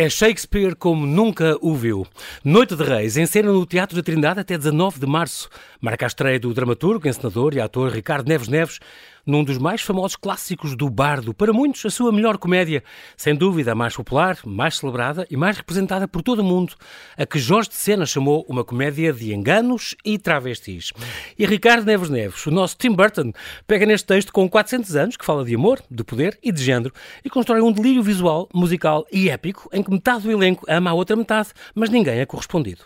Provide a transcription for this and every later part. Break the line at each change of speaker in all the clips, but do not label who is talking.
É Shakespeare como nunca o viu. Noite de Reis, em cena no Teatro da Trindade até 19 de março. Marca a estreia do dramaturgo, encenador e ator Ricardo Neves Neves num dos mais famosos clássicos do bardo, para muitos a sua melhor comédia, sem dúvida a mais popular, mais celebrada e mais representada por todo o mundo, a que Jorge de Sena chamou uma comédia de enganos e travestis. E Ricardo Neves Neves, o nosso Tim Burton, pega neste texto com 400 anos, que fala de amor, de poder e de género, e constrói um delírio visual, musical e épico, em que metade do elenco ama a outra metade, mas ninguém é correspondido.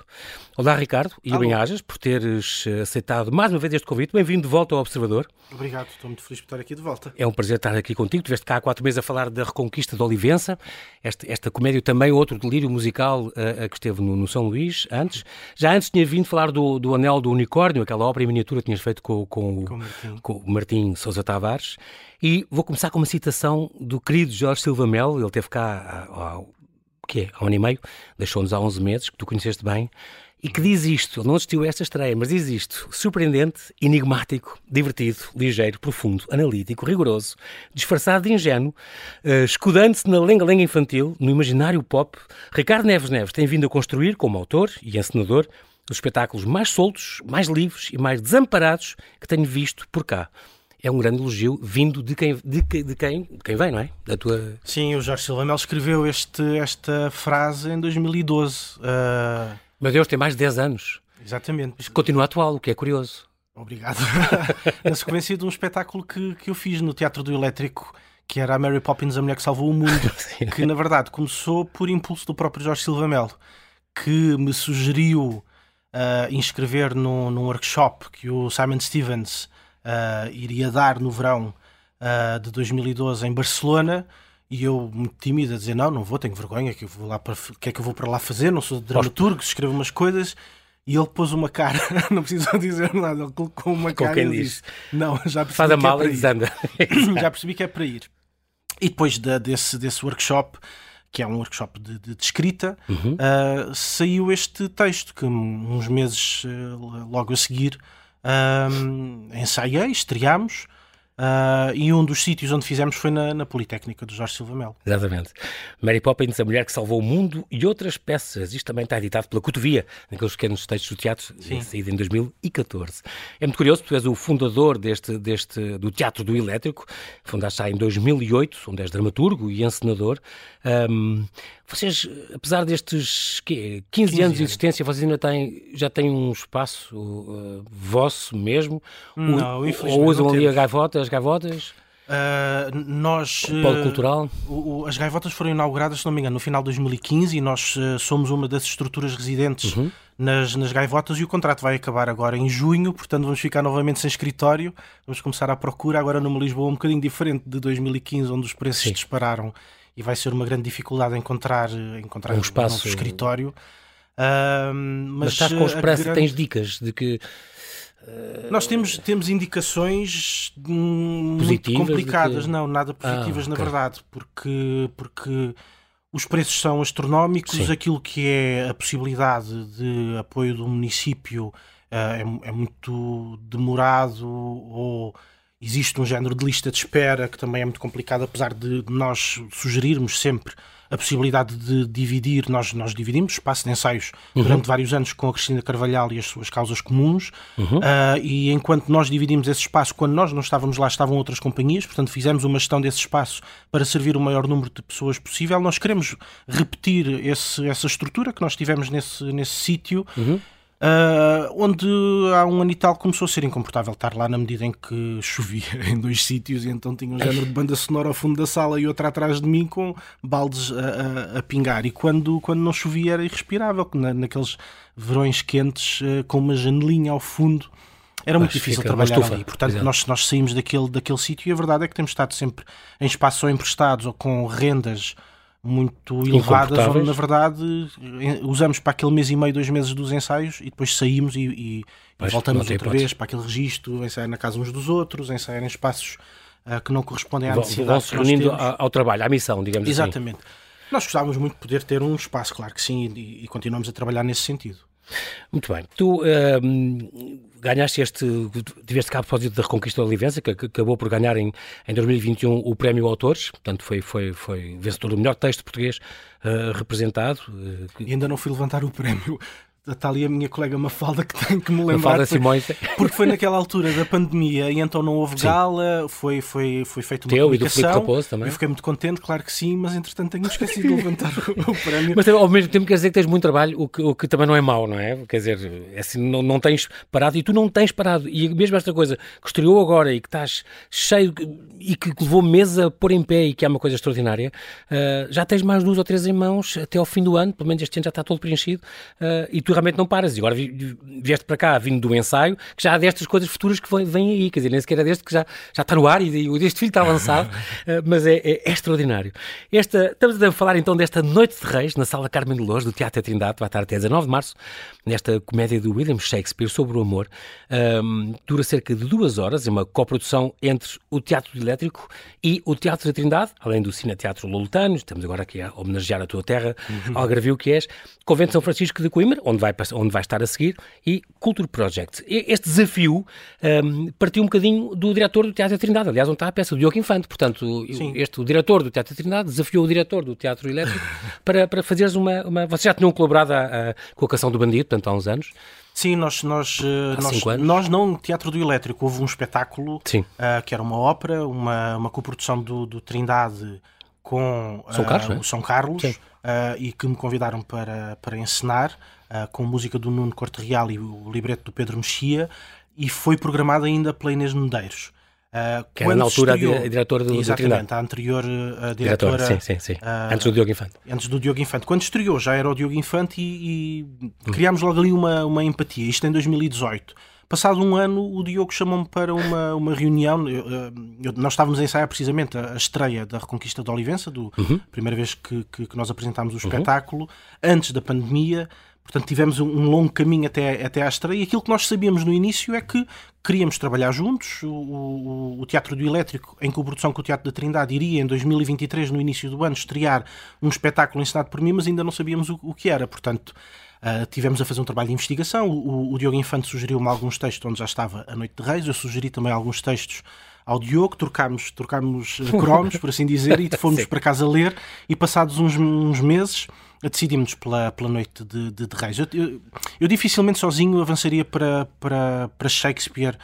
Olá, Ricardo, e bem-ajas por teres eh, aceitado mais uma vez este convite. Bem-vindo de volta ao Observador.
Obrigado, estou muito feliz por estar aqui de volta.
É um prazer estar aqui contigo. Tiveste cá há quatro meses a falar da Reconquista de Olivença, esta, esta comédia também, outro delírio musical uh, que esteve no, no, São Luís antes. Já antes tinha vindo falar do, do Anel do Unicórnio, aquela obra em miniatura que tinhas feito com, com, com, Martim. com o Martim Sousa Tavares. E vou começar com uma citação do querido Jorge Silva Melo, ele teve cá há, há, que é, há um ano e meio, deixou-nos há 11 meses, que tu conheceste bem, e que diz isto, ele não assistiu a esta estreia, mas diz isto, surpreendente, enigmático, divertido, ligeiro, profundo, analítico, rigoroso, disfarçado de ingênuo, uh, escudando-se na lenga-lenga infantil, no imaginário pop, Ricardo Neves Neves tem vindo a construir, como autor e encenador, os espetáculos mais soltos, mais livres e mais desamparados que tenho visto por cá é um grande elogio vindo de quem, de, de quem, de quem vem, não é? Da tua...
Sim, o Jorge Silva Mel escreveu este, esta frase em 2012. Uh...
Meu Deus, tem mais de 10 anos.
Exatamente.
Mas continua atual, o que é curioso.
Obrigado. Na sequência de um espetáculo que, que eu fiz no Teatro do Elétrico, que era a Mary Poppins, a mulher que salvou o mundo, que na verdade começou por impulso do próprio Jorge Silva Melo, que me sugeriu uh, inscrever num, num workshop que o Simon Stevens uh, iria dar no verão uh, de 2012 em Barcelona. E eu, muito tímido, a dizer: Não, não vou, tenho vergonha, que eu vou lá para, que é que eu vou para lá fazer? Não sou dramaturgo, escrevo umas coisas. E ele pôs uma cara, não precisou dizer nada, ele colocou uma
Com
cara
quem
e
diz.
disse: Não, já percebi
Faz a mala
é
e desanda.
já percebi que é para ir. E depois de, desse, desse workshop, que é um workshop de, de, de escrita,
Uhum.
uh, saiu este texto que uns meses uh, logo a seguir um, ensaiei, estreámos. Uh, e um dos sítios onde fizemos foi na, na Politécnica do Jorge Silva Melo.
Exatamente. Mary Poppins, a mulher que salvou o mundo e outras peças. Isto também está editado pela Cotovia, naqueles pequenos textos do teatro, saído em 2014. É muito curioso, tu és o fundador deste, deste, do Teatro do Elétrico, fundaste já em 2008, onde és dramaturgo e encenador. Um, vocês, apesar destes quê, 15, 15 anos de existência, vocês ainda têm, já têm um espaço uh, vosso mesmo?
Não,
o,
infelizmente
Ou usam ali a gaivota, as gaivotas?
Uh, nós.
O polo
uh,
cultural?
o- o- as gaivotas foram inauguradas, se não me engano, no final de 2015 e nós uh, somos uma das estruturas residentes
Uhum.
nas, nas gaivotas e o contrato vai acabar agora em junho, portanto vamos ficar novamente sem escritório. Vamos começar a procura agora numa Lisboa um bocadinho diferente de 2015, onde os preços
Sim.
dispararam e vai ser uma grande dificuldade encontrar, uh, encontrar
Um espaço-
novo escritório. Uh, mas,
Mas estás com
uh,
os
a
pressa,
grande-
tens dicas de que
nós temos, temos indicações muito
Positivas de
complicadas,
que-
não, nada positivas
Ah,
na verdade, porque, porque os preços são astronómicos,
Sim.
aquilo que é a possibilidade de apoio do município ah, é, é muito demorado ou existe um género de lista de espera que também é muito complicado, apesar de nós sugerirmos sempre a possibilidade de dividir, nós, nós dividimos espaço de ensaios durante vários anos com a Cristina Carvalhal e as suas causas comuns, Ah, e enquanto nós dividimos esse espaço, quando nós não estávamos lá, estavam outras companhias, portanto fizemos uma gestão desse espaço para servir o maior número de pessoas possível. Nós queremos repetir esse- essa estrutura que nós tivemos nesse, nesse sítio, ah, onde há um ano e tal começou a ser incomportável estar lá na medida em que chovia em dois sítios e então tinha um género de banda sonora ao fundo da sala e outra atrás de mim com baldes a, a- a pingar. E quando, quando não chovia era irrespirável, na, naqueles verões quentes ah, com uma janelinha ao fundo. Era muito difícil trabalhar
estufa,
ali. Portanto, nós, nós saímos daquele, daquele sítio e a verdade é que temos estado sempre em espaços ou emprestados ou com rendas muito elevadas, onde na verdade usamos para aquele mês e meio, dois meses dos ensaios e depois saímos e, e- e voltamos outra
hipótese.
vez para aquele registro, ensaiar na casa uns dos outros, ensaiar em espaços ah, que não correspondem à necessidade
vão se
que nós
reunindo ao, trabalho, à missão, digamos assim.
Exatamente. Nós gostávamos muito de poder ter um espaço, claro que sim, e, e continuamos a trabalhar nesse sentido.
Muito bem. Tu hum, ganhaste este, tiveste cá a propósito da Reconquista da Olivença, que, que acabou por ganhar em, em 2021 o Prémio Autores, portanto foi, foi, foi vencedor do melhor texto português uh, representado.
Uh, que... E ainda não fui levantar o prémio Está ali a minha colega Mafalda que tem que me lembrar.
Mafalda Simões.
Porque foi naquela altura da pandemia e então não houve gala, foi, foi, foi feito uma Teu publicação.
E do Raposo também.
Eu fiquei muito contente, claro que sim, mas entretanto tenho esquecido de levantar o, o prémio.
Mas ao mesmo tempo quer dizer que tens muito trabalho, o que, o que também não é mau, não é? Quer dizer, é assim, não, não tens parado e tu não tens parado. E mesmo esta coisa que estreou agora e que estás cheio e que levou meses a pôr em pé e que é uma coisa extraordinária, uh, já tens mais duas ou três em mãos até ao fim do ano, pelo menos este ano já está todo preenchido uh, e tu realmente não paras. E agora vieste para cá, vindo do ensaio, que já há destas coisas futuras que vêm aí, quer dizer, nem sequer é deste que já, já está no ar e, e este filho está avançado, uh, mas é, é, é, extraordinário. Esta, estamos a falar então desta Noite de Reis, na Sala Carmen de Lourdes, do Teatro Trindade, vai estar até 19 de março, nesta comédia do William Shakespeare sobre o amor. Um, dura cerca de duas horas, é uma coprodução entre o Teatro Elétrico e o Teatro da Trindade, além do Cine Teatro Lolutano, estamos agora aqui a homenagear a tua terra, uhum. Algarvio que és, Convento São Francisco de Coimbra, onde vai, onde vai estar a seguir, e Culture Project. Este desafio um, partiu um bocadinho do diretor do Teatro da Trindade, aliás, onde está a peça do Diogo Infante, portanto, Sim. este, o diretor do Teatro da Trindade desafiou o diretor do Teatro Elétrico para, para fazeres uma, uma... Vocês já tinham colaborado a, a, com a Canção do Bandido, portanto, há uns anos.
Sim, nós, nós, eh, nós, nós não, Teatro do Elétrico, houve um espetáculo uh, que era uma ópera, uma, uma coprodução do, do Trindade com
uh, São Carlos,
o São Carlos uh, e que me convidaram para, para encenar com música do Nuno Corte Real e o libreto do Pedro Mexia e foi programada ainda pela Inês Medeiros.
Uh, que era na altura estreou, a diretora do
Exatamente, a anterior uh, diretora.
Sim, sim, sim. Uh, antes do Diogo Infante.
Antes do Diogo Infante. Quando estreou já era o Diogo Infante e, e hum. criámos logo ali uma, uma empatia. Isto em 2018. Passado um ano, o Diogo chamou-me para uma, uma reunião. Eu, eu, nós estávamos a ensaiar precisamente a, a estreia da Reconquista de Olivença, do uhum. primeira vez que, que, que nós apresentámos o uhum. espetáculo, antes da pandemia. Portanto, tivemos um, um longo caminho até, até à estreia. E aquilo que nós sabíamos no início é que queríamos trabalhar juntos. O, o, o Teatro do Elétrico, em coprodução com o Teatro da Trindade, iria em 2023, no início do ano, estrear um espetáculo ensinado por mim, mas ainda não sabíamos o, o que era. Portanto, Uh, tivemos a fazer um trabalho de investigação. O, o Diogo Infante sugeriu-me alguns textos onde já estava A Noite de Reis. Eu sugeri também alguns textos ao Diogo, trocámos, trocámos eh, cromos, por assim dizer, e fomos para casa ler. E passados uns, uns meses decidimos pela, pela noite de, de, de Reis. Eu, eu, eu, dificilmente sozinho avançaria para, para, para Shakespeare,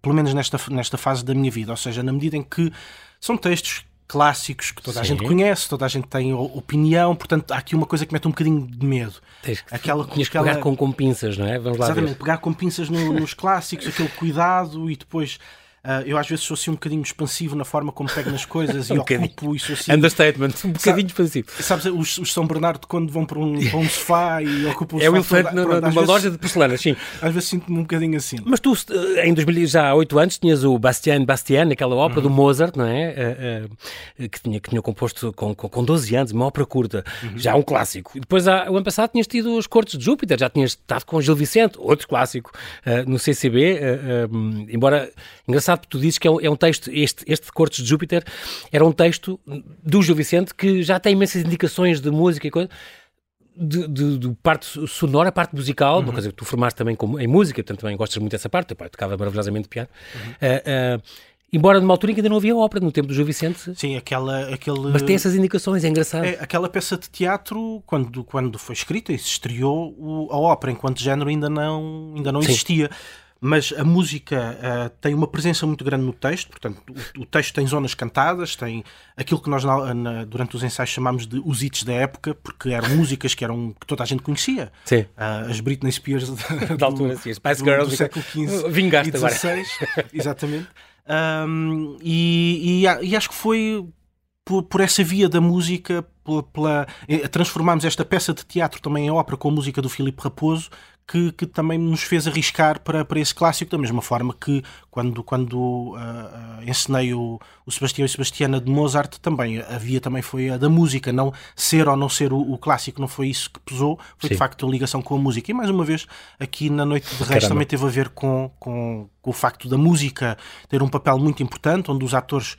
pelo menos nesta, nesta fase da minha vida. Ou seja, na medida em que são textos clássicos que toda Sim. a gente conhece, toda a gente tem opinião, portanto há aqui uma coisa que mete um bocadinho de medo.
Tens que, aquela, tinhas que pegar com, com pinças, não é?
Vamos lá Exatamente, ver. pegar com pinças no, nos clássicos, aquele cuidado e depois eu às vezes sou assim um bocadinho expansivo na forma como pego nas coisas um e ocupo isso assim.
Understatement, um bocadinho expansivo.
Sabes, os, os, São Bernardo quando vão para um, para um sofá e ocupam o
É o elefante numa vezes, loja de porcelana, sim.
Às vezes sinto-me um bocadinho assim.
Mas tu, em 2000, já há 8 anos, tinhas o Bastien Bastien, aquela ópera uhum. do Mozart, não é? Uh, uh, que, tinha, que tinha composto com, com, com 12 anos, uma ópera curta, uhum. já um clássico. E depois, há, o ano passado, tinhas tido os Cortes de Júpiter, já tinhas estado com Gil Vicente, outro clássico, no CCB, embora, engraçado, tu dizes que é um, é um texto, este, este de Cortes de Júpiter, era um texto do Gil Vicente que já tem imensas indicações de música e coisa. De, de, de, parte sonora, parte musical, uhum. uma coisa que tu formaste também como, em música, portanto também gostas muito dessa parte, teu pai tocava maravilhosamente piano. Uhum. Uh, uh, embora numa altura em que ainda não havia ópera, no tempo do Gil Vicente.
Sim, aquela... Aquele...
Mas tem essas indicações, é engraçado. É,
aquela peça de teatro, quando, quando foi escrita e se estreou, o, a ópera enquanto género ainda não, ainda não existia mas a música uh, tem uma presença muito grande no texto, portanto, o, o texto tem zonas cantadas, tem aquilo que nós na, na, durante os ensaios chamamos de os hits da época, porque eram músicas que, eram, que toda a gente conhecia.
Sim.
Uh, as Britney Spears
da, da altura, sim, Spice Girls
do, século XV
Vingaste
e XVI, exatamente. Um, e, e, e acho que foi por, por, essa via da música, pela, pela, eh, transformámos esta peça de teatro também em ópera com a música do Filipe Raposo, que, que, também nos fez arriscar para, para esse clássico, da mesma forma que quando, quando uh, uh, ensinei o, o Sebastião e Sebastiana de Mozart, também havia também foi a da música, não ser ou não ser o, o clássico, não foi isso que pesou, foi Sim. de facto a ligação com a música. E mais uma vez, aqui na Noite de Reis também teve a ver com, com, com o facto da música ter um papel muito importante, onde os atores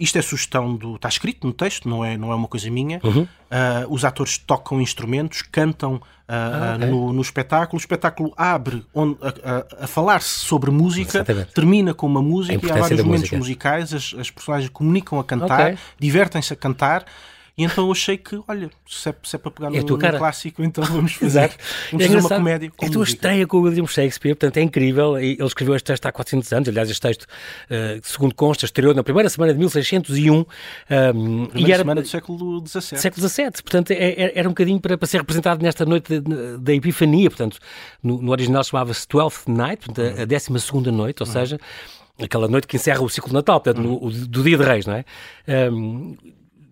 isto é sugestão do. Está escrito no texto, não é, não é uma coisa minha. Uhum. Uh, os atores tocam instrumentos, cantam uh, ah, okay. no, no, espetáculo. O espetáculo abre onde, a, a, a falar-se sobre música, Exatamente. termina com uma música e há vários momentos música. musicais. As, as, personagens comunicam a cantar, okay. divertem-se a cantar. E então eu achei que, olha, se é, se é para pegar
É
no, no clássico, então vamos fazer, vamos
É
fazer uma comédia com
É a tua estreia com o William Shakespeare, portanto é incrível. E Ele escreveu este texto há 400 anos. Aliás, este texto, eh, segundo consta, estreou na primeira semana de 1601. um, e
Primeira
era
semana do século XVII.
século XVII. Portanto, é- é- era um bocadinho para, para ser representado nesta noite da Epifania. Portanto, no, no original chamava-se Twelfth Night, portanto, a, a 12 segunda noite, ou seja, aquela noite que encerra o ciclo de Natal, portanto, no- o- do dia de Reis, não é? Um,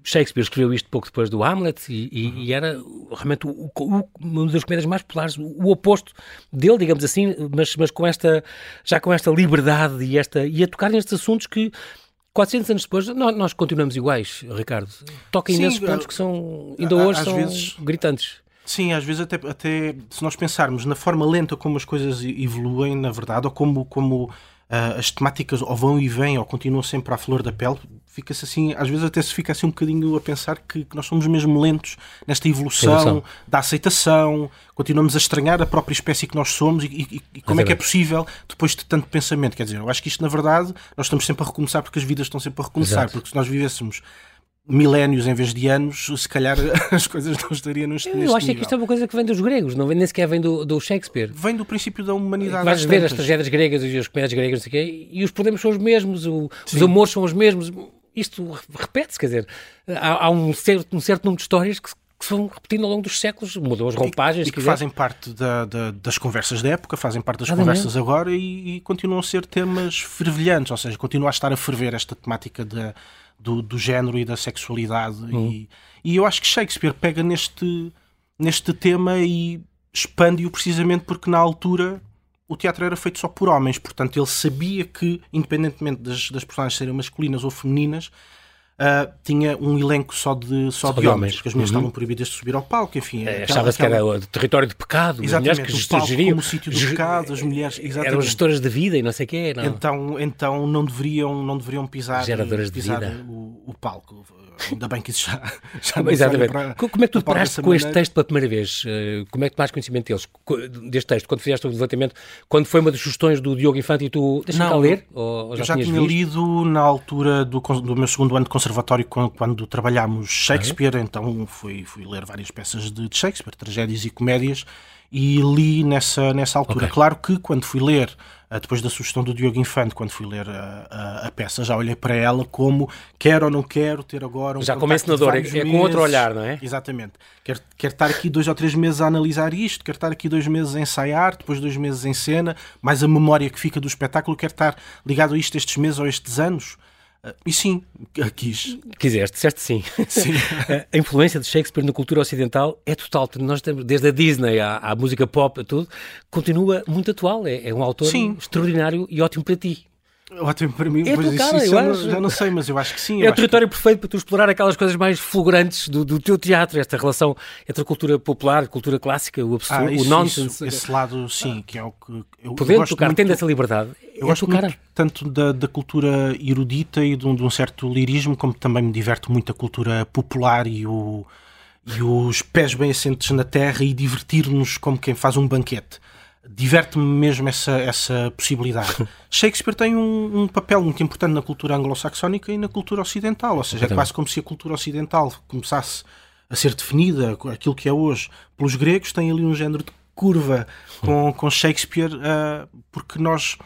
Shakespeare escreveu isto pouco depois do Hamlet e, e- e era realmente o- o- uma das comédias mais populares, o, oposto dele, digamos assim, mas, mas com esta, já com esta liberdade e, esta, e a tocar nestes assuntos que 400 anos depois nós, continuamos iguais, Ricardo. Toca imensos pontos que são, ainda hoje são
vezes-
gritantes.
Sim, às vezes até, até se nós pensarmos na forma lenta como as coisas evoluem, na verdade, ou como, como ah, as temáticas ou vão e vêm, ou continuam sempre à flor da pele, fica-se assim, às vezes até se fica assim um bocadinho a pensar que, que nós somos mesmo lentos nesta evolução,
Evolução.
da aceitação, continuamos a estranhar a própria espécie que nós somos e, e- e como é que é possível depois de tanto pensamento. Quer dizer, eu acho que isto, na verdade, nós estamos sempre a recomeçar porque as vidas estão sempre a recomeçar,
Exato.
porque se nós vivêssemos milénios em vez de anos, se calhar as coisas não estariam neste,
Eu acho que
nível.
isto é uma coisa que vem dos gregos, não vem nem sequer vem do, do Shakespeare.
vem do princípio da humanidade.
Vais ver as tragédias gregas e as comédias gregas, não quê, e os problemas são os mesmos, o- os amores são os mesmos. Isto repete-se, quer dizer, há, há um, certo, um certo número de histórias que, se- que se vão repetindo ao longo dos séculos, mudam as roupagens,
E que
se quiser.
fazem parte da- da- das conversas da época, fazem parte das conversas agora e, e continuam a ser temas fervilhantes, ou seja, continua a estar a ferver esta temática da- do, do género e da sexualidade.
Hum.
E, e eu acho que Shakespeare pega neste, neste tema e expande-o precisamente porque na altura o teatro era feito só por homens, portanto ele sabia que, independentemente das, das personagens serem masculinas ou femininas, ah, tinha um elenco só de, só de
de
homens,
homens.
porque as mulheres
Uhum.
estavam proibidas de subir ao palco, enfim. Aquela-
Achava-se que
aquela-
era o território de pecado, as mulheres
Exatamente,
que
o palco
geriam.
como o sítio do
ge-
pecado, as mulheres,
Eram
exatamente.
gestoras de vida e não sei o quê. Não.
Então, então não deveriam, não deveriam pisar,
Geradoras de
pisar
vida.
o, o palco. Ainda bem que isso já, já não
Exatamente.
para-
Co- Como é que tu
para
deparaste com este texto pela primeira vez? Eh, Como é que tomaste conhecimento deles? Deste texto? Quando fizeste o levantamento? Quando foi uma das sugestões do Diogo Infante e tu cá
Não,
ler? Ou, já
Eu já tinha
visto?
lido na altura do, do meu segundo ano de conservatório, quando, quando trabalhámos Shakespeare, então fui, fui ler várias peças de, de Shakespeare, tragédias e comédias, e li nessa, nessa altura.
Ok.
Claro que quando fui ler, depois da sugestão do Diogo Infante, quando fui ler a, a- a peça, já olhei para ela como quero ou não quero ter agora um
Já como encenador, é- é com outro olhar, não é?
Exatamente. Quero, quero estar aqui dois ou três meses a analisar isto, quero estar aqui dois meses a ensaiar, depois dois meses em cena, mais a memória que fica do espetáculo, quero estar ligado a isto estes meses ou estes anos. Ah, E sim, quis.
Quiseste, disseste sim.
Sim.
a influência de Shakespeare na cultura ocidental é total. Nós temos, desde a Disney à, à música pop, a tudo, continua muito atual. É, é um autor
Sim.
extraordinário e ótimo para ti.
Ótimo para mim,
É
pois isso, isso
eu
não- já não sei, mas eu acho que sim.
É o
acho que-
território perfeito para tu explorar aquelas coisas mais fulgurantes do, do teu teatro, esta relação entre a cultura popular, a cultura clássica, o absurdo,
Ah, isso,
o nonsense.
isso, esse lado, sim, que é o que eu,
Podendo
gosto
tocar,
muito-
tendo essa liberdade.
Eu
é
gosto
tua cara.
muito tanto da, da cultura erudita e de um, de um certo lirismo, como também me diverte muito a cultura popular e, o, e os pés bem assentes na terra e divertir-nos como quem faz um banquete. Diverte-me mesmo essa, essa possibilidade. Shakespeare tem um, um papel muito importante na cultura anglo-saxónica e na cultura ocidental, ou seja, é quase como se a cultura ocidental começasse a ser definida, aquilo que é hoje, pelos gregos, tem ali um género de curva com, com Shakespeare, ah, porque nós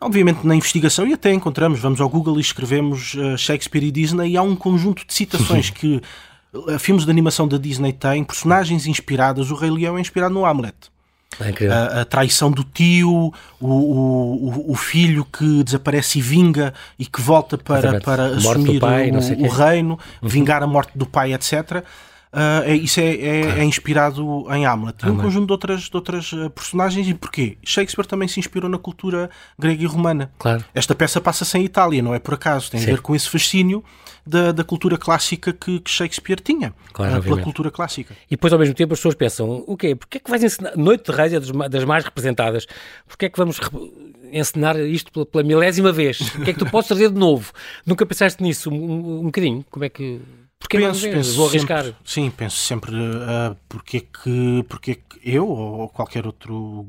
Obviamente na investigação e até encontramos, vamos ao Google e escrevemos uh, Shakespeare e Disney e há um conjunto de citações que uh, filmes de animação da Disney têm, personagens inspiradas, o Rei Leão é inspirado no Hamlet.
É.
A, a traição do tio, o, o, o- filho que desaparece e vinga e que volta para,
Exatamente.
para assumir
pai,
o, o reino, vingar a morte do pai, etc. Ah, é, isso é, é- é inspirado em Hamlet. E um conjunto de outras, de outras ah, personagens. E porquê? Shakespeare também se inspirou na cultura grega e romana.
Claro.
Esta peça passa-se em Itália, não é por acaso. Tem
Sim.
a ver com esse fascínio da, da cultura clássica que, que Shakespeare tinha.
Claro,
ah, pela cultura clássica.
E depois, ao mesmo tempo, as pessoas pensam: o quê? Porquê é que vais ensinar? Noite de Reis é das mais representadas. Porquê é que vamos ensinar isto pela, pela milésima vez? O que é que tu podes trazer de novo? Nunca pensaste nisso um, um, um bocadinho? Como é que. Porquê não
penso,
vês?
penso
Vou arriscar.
Sempre, sim, penso sempre uh, porque, é que, porque é que eu ou qualquer outro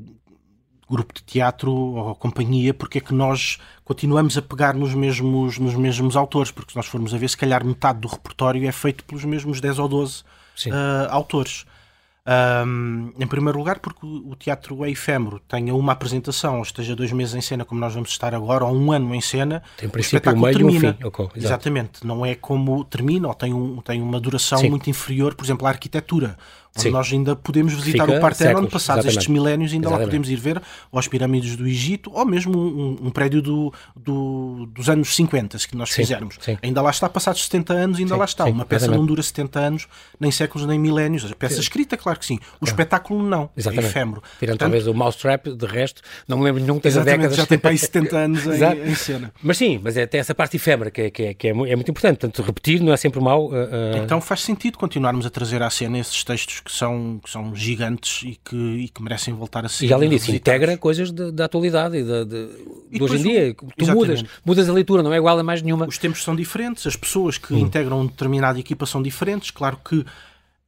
grupo de teatro ou companhia, porque é que nós continuamos a pegar nos mesmos, nos mesmos autores, porque se nós formos a ver, se calhar metade do repertório é feito pelos mesmos 10 ou 12 uh, autores. Um, em primeiro lugar, porque o teatro é efêmero, tenha uma apresentação, ou esteja dois meses em cena, como nós vamos estar agora, ou um ano em cena,
tem o espetáculo
meio termina.
Um okay,
Exatamente, não é como termina, ou tem, um, tem uma duração Sim. muito inferior, por exemplo, à arquitetura Sim. nós ainda podemos visitar Fica o Partenon, passados estes milénios, ainda Exatamente. lá podemos ir ver ou as pirâmides do Egito, ou mesmo um, um prédio do, do, dos anos 50, se nós Sim. fizermos. Sim. Ainda lá está, passados 70 anos, ainda lá está. Uma peça Exatamente. não dura 70 anos, nem séculos, nem milénios. A peça escrita, claro que sim. O espetáculo não, é Exatamente. é efêmero.
Tirando Portanto, talvez o Mousetrap, de resto, não me lembro nenhum que tenha décadas.
Já tem para aí 70 anos em, em, cena.
Mas sim, mas é até essa parte efêmera que, é, que, é, que é, é muito importante. Portanto, repetir não é sempre mau. Uh,
uh... Então faz sentido continuarmos a trazer à cena esses textos que são, que são gigantes e que, e que merecem voltar a ser.
E além disso, integra coisas da atualidade e, de, de, de hoje em dia. Tu exatamente. mudas, mudas a leitura, não é igual a mais nenhuma.
Os tempos são diferentes, as pessoas que hum. integram uma determinada equipa são diferentes. Claro que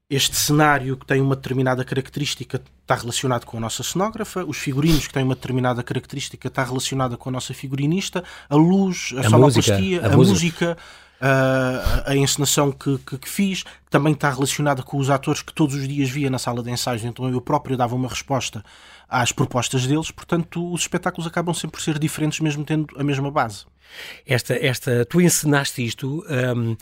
este cenário que tem uma determinada característica está relacionado com a nossa cenógrafa, os figurinos que têm uma determinada característica está relacionada com a nossa figurinista, a luz, a, a sonoplastia, música, a, a música, música a, a encenação que, que, que, fiz, também está relacionada com os atores que todos os dias via na sala de ensaios, então eu próprio dava uma resposta às propostas deles, portanto os espetáculos acabam sempre por ser diferentes, mesmo tendo a mesma base.
Esta, esta, tu encenaste isto, um,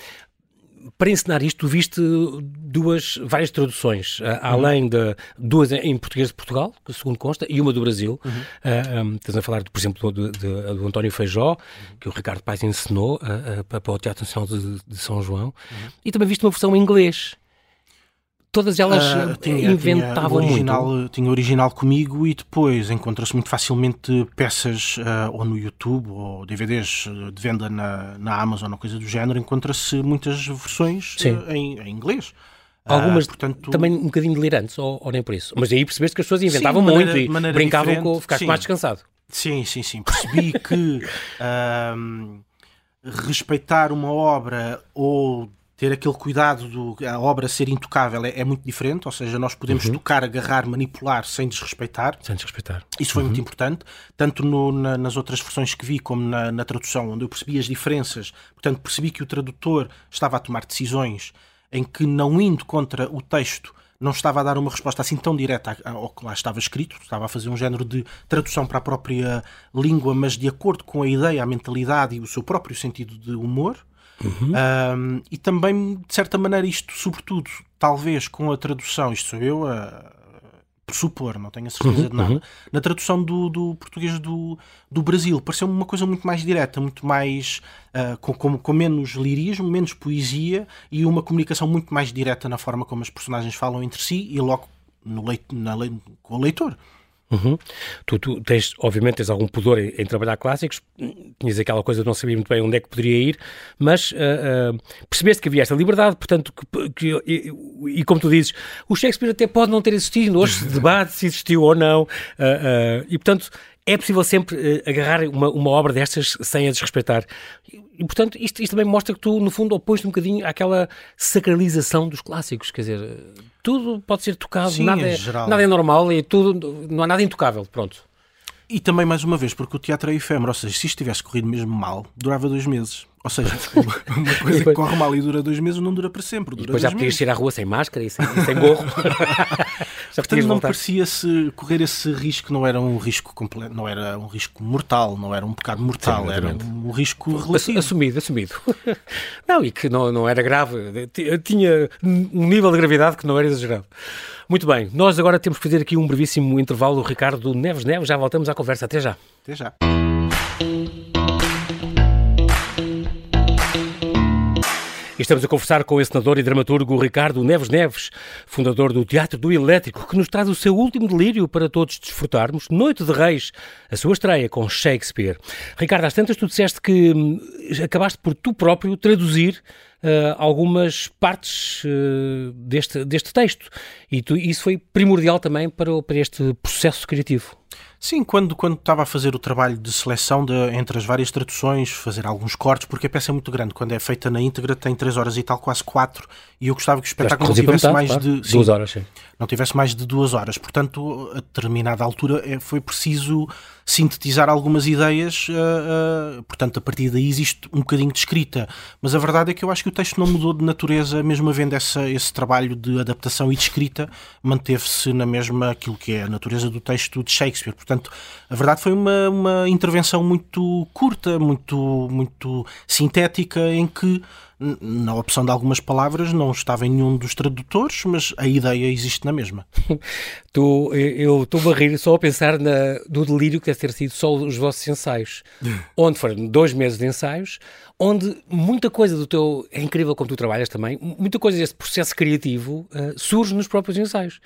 para ensinar isto, viste duas, várias traduções, uh, além de duas em português de Portugal, que segundo consta, e uma do Brasil. Uhum. Uh, um, estás a falar, por exemplo, do, de, do António Feijó, uhum. que o Ricardo Paes ensinou uh, para o Teatro Nacional de, de São João. Uhum. E também viste uma versão em inglês todas elas uh, tinha, inventavam
tinha original,
muito.
Tinha original comigo e depois encontra-se muito facilmente peças uh, ou no YouTube ou DVDs de venda na, na Amazon ou coisa do género, encontra-se muitas versões uh, em, em, inglês.
Algumas portanto... também um bocadinho delirantes, ou, ou, nem por isso. Mas aí percebeste que as pessoas inventavam sim, muito maneira, e brincavam com ficaste sim. mais descansado.
Sim, sim, sim. Percebi que respeitar uma obra ou ter aquele cuidado do a obra ser intocável é, é muito diferente, ou seja, nós podemos uhum. tocar, agarrar, manipular sem desrespeitar.
Sem desrespeitar.
Isso foi uhum. muito importante, tanto no, na, nas outras versões que vi como na, na, tradução, onde eu percebi as diferenças. Portanto, percebi que o tradutor estava a tomar decisões em que, não indo contra o texto, não estava a dar uma resposta assim tão direta ao que lá estava escrito, estava a fazer um género de tradução para a própria língua, mas de acordo com a ideia, a mentalidade e o seu próprio sentido de humor. Uhum. Um, e também, de certa maneira, isto, sobretudo, talvez com a tradução, isto sou eu a pressupor, não tenho a certeza uhum. de nada, uhum. na tradução do, do português do, do Brasil, pareceu-me uma coisa muito mais direta, muito mais uh, com, com, com, menos lirismo, menos poesia e uma comunicação muito mais direta na forma como as personagens falam entre si e logo no leito, na, com o leitor.
Uhum. Tu, tu, tens, obviamente, tens algum pudor em, em, trabalhar clássicos, tinhas aquela coisa de não saber muito bem onde é que poderia ir, mas uh, uh, percebeste que havia esta liberdade, portanto, que, que e, e, como tu dizes, o Shakespeare até pode não ter existido, hoje se debate se existiu ou não, uh, e portanto é possível sempre uh, agarrar uma, uma, obra destas sem a desrespeitar. E, e portanto, isto, isto, também mostra que tu, no fundo, opões-te um bocadinho àquela sacralização dos clássicos. Quer dizer, tudo pode ser tocado, Sim, nada, é, nada é normal e tudo, não há nada intocável. Pronto.
E também, mais uma vez, porque o teatro é efêmero, ou seja, se isto tivesse corrido mesmo mal, durava dois meses. Ou seja, uma coisa depois, que corre mal e dura dois meses não dura para sempre. Dura
depois já podias ir à rua sem máscara e sem, e sem gorro.
já Portanto, não parecia-se correr esse risco, não era um risco completo, não era um risco mortal, não era um pecado mortal, Sim, era um, risco relativo.
Assumido, assumido. Não, e que não, não era grave, tinha um nível de gravidade que não era exagerado. Muito bem, nós agora temos que fazer aqui um brevíssimo intervalo. Ricardo Neves Neves, já voltamos à conversa. Até já.
Até já.
Estamos a conversar com o encenador e dramaturgo Ricardo Neves Neves, fundador do Teatro do Elétrico, que nos traz o seu último delírio para todos desfrutarmos, Noite de Reis, a sua estreia com Shakespeare. Ricardo, às tantas tu disseste que hum, acabaste por tu próprio traduzir uh, algumas partes uh, deste, deste texto. E tu, isso foi primordial também para, para este processo criativo.
Sim, quando, quando estava a fazer o trabalho de seleção de, entre as várias traduções, fazer alguns cortes, porque a peça é muito grande. Quando é feita na íntegra, tem 3 horas e tal, quase 4, e eu gostava que o espetáculo não tivesse metade, mais claro. de.
Sim, duas horas, sim.
Não tivesse mais de duas horas. Portanto, a determinada altura é, foi preciso sintetizar algumas ideias, uh, uh, portanto, a partir daí existe um bocadinho de escrita. Mas a verdade é que eu acho que o texto não mudou de natureza, mesmo havendo essa, esse trabalho de adaptação e de escrita, manteve-se na mesma aquilo que é a natureza do texto de Shakespeare. Portanto, a verdade foi uma, uma intervenção muito curta, muito, muito sintética, em que na opção de algumas palavras não estava em nenhum dos tradutores, mas a ideia existe na mesma.
tu, eu estou a rir só a pensar na, no delírio que deve ter sido só os vossos ensaios, onde foram dois meses de ensaios, onde muita coisa do teu. É incrível como tu trabalhas também, muita coisa desse processo criativo uh, surge nos próprios ensaios.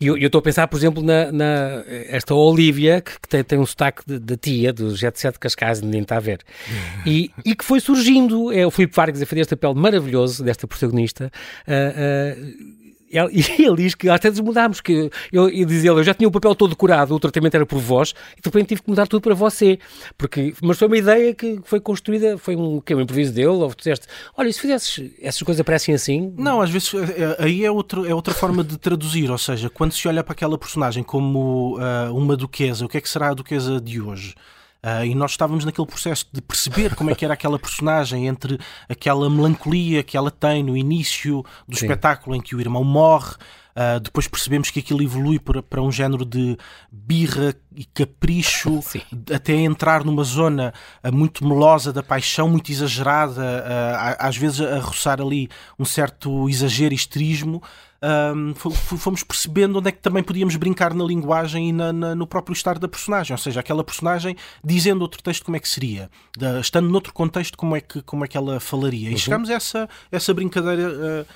E eu estou a pensar, por exemplo, na, na esta Olivia, que, que tem, tem, um sotaque da tia, do Jet Set Cascais, nem está a ver. E, e que foi surgindo, é o Filipe Vargas a fazer este papel maravilhoso desta protagonista. Uh, uh, e ele diz que até desmudámos, que eu, eu dizia ele, eu já tinha o papel todo decorado, o tratamento era por vós, e de repente tive que mudar tudo para você. Porque, mas foi uma ideia que foi construída, foi um, que, um improviso dele, ou disseste, olha, se fizesses, essas coisas aparecem assim?
Não, às vezes é, é, aí é, outro, é outra forma de traduzir, ou seja, quando se olha para aquela personagem como uh, uma duquesa, o que é que será a duquesa de hoje? Uh, e nós estávamos naquele processo de perceber como é que era aquela personagem, entre aquela melancolia que ela tem no início do Sim. espetáculo em que o irmão morre. Uh, depois percebemos que aquilo evolui para, para um género de birra e capricho, Sim. até entrar numa zona uh, muito melosa da paixão, muito exagerada, uh, às vezes a roçar ali um certo exagero e esterismo um, fomos percebendo onde é que também podíamos brincar na linguagem e na, na, no próprio estar da personagem, ou seja, aquela personagem dizendo outro texto como é que seria, da, estando noutro contexto como é que, como é que ela falaria. E uhum. chegamos a essa, essa brincadeira uh,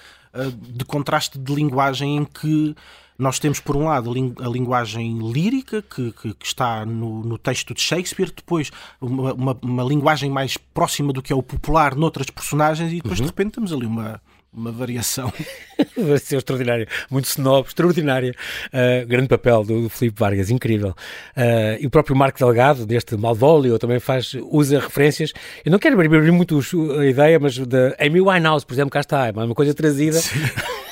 de contraste de linguagem em que nós temos, por um lado, a linguagem lírica, que, que, que está no, no, texto de Shakespeare, depois uma, uma, uma, linguagem mais próxima do que é o popular noutras personagens, e depois, uhum. de repente, temos ali uma, uma variação.
Vai ser extraordinário, muito snob, extraordinária. Uh, grande papel do, do Filipe Vargas, incrível. Uh, e o próprio Marco Delgado, deste Malvolio, também faz, usa referências. Eu não quero abrir muito a ideia, mas da Amy Winehouse, por exemplo, cá está, é uma coisa trazida.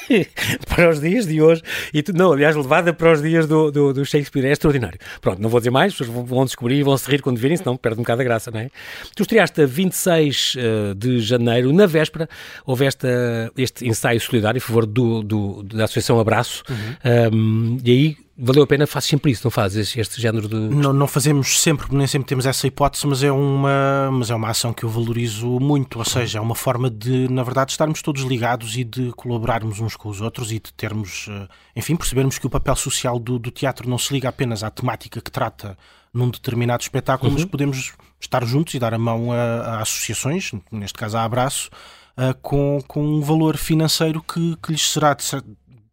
para os dias de hoje, e tu, não, aliás, levada para os dias do, do, do, Shakespeare, é extraordinário. Pronto, não vou dizer mais, pessoas vão descobrir e vão se rir quando virem, senão perde um bocado a graça, não é? Tu estreaste a 26 uh, de janeiro, na véspera, houve esta, este ensaio solidário em favor do, do da Associação Abraço, uhum. um, e aí valeu a pena, fazes sempre isso, não fazes este género de.
Não, não fazemos sempre, nem sempre temos essa hipótese, mas é, uma, mas é uma ação que eu valorizo muito, ou seja, é uma forma de, na verdade, estarmos todos ligados e de colaborarmos uns com os outros e de termos, eh, enfim, percebermos que o papel social do, do teatro não se liga apenas à temática que trata num determinado espetáculo, uhum. mas podemos estar juntos e dar a mão a, a associações, neste caso a Abraço, uh, com, com um valor financeiro que, que lhes será de,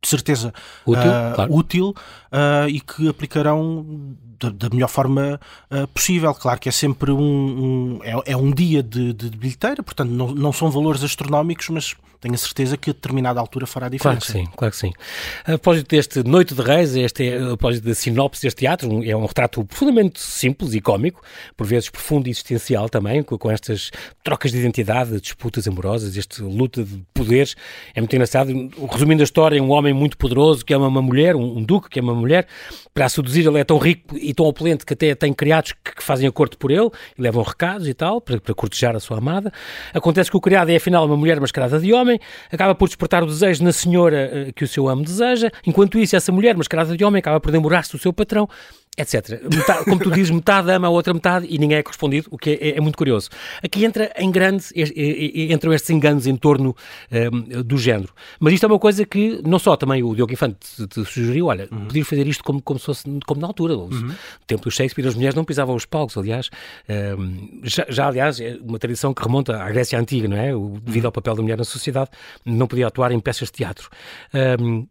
de certeza útil, uh, claro. útil uh, e que aplicarão da, da melhor forma uh, possível. Claro que é sempre um, um é, é, um dia de, de bilheteira, portanto não, não são valores astronómicos, mas tenho a certeza que a determinada altura fará diferença.
Claro que sim, claro que sim. A propósito deste Noite de Reis, este é, a propósito da sinopse deste teatro, é um retrato profundamente simples e cómico, por vezes profundo e existencial também, com, com estas trocas de identidade, disputas amorosas, este luta de poderes. É muito engraçado. Resumindo a história, um homem muito poderoso que ama uma mulher, um, um duque que ama uma mulher, para a seduzir ele é tão rico e tão opulento que até tem criados que, que fazem acordo por ele e levam recados e tal, para, para cortejar a sua amada. Acontece que o criado é afinal uma mulher mascarada de homem, acaba por despertar o desejo na senhora uh, que o seu amo deseja, enquanto isso, essa mulher mascarada de homem acaba por demorar-se do seu patrão etc. Metade, como tu dizes, metade ama a outra metade e ninguém é correspondido, o que é, é muito curioso. Aqui entra em grande, entram estes enganos em torno um, do género. Mas isto é uma coisa que não só também o Diogo Infante te, te sugeriu, olha, uhum. podia fazer isto como, como, se fosse, como na altura. Uhum. No tempo do Shakespeare, as mulheres não pisavam os palcos, aliás. Um, já, já, aliás, é uma tradição que remonta à Grécia Antiga, não é? O, devido uhum. ao papel da mulher na sociedade, não podia atuar em peças de teatro. Um,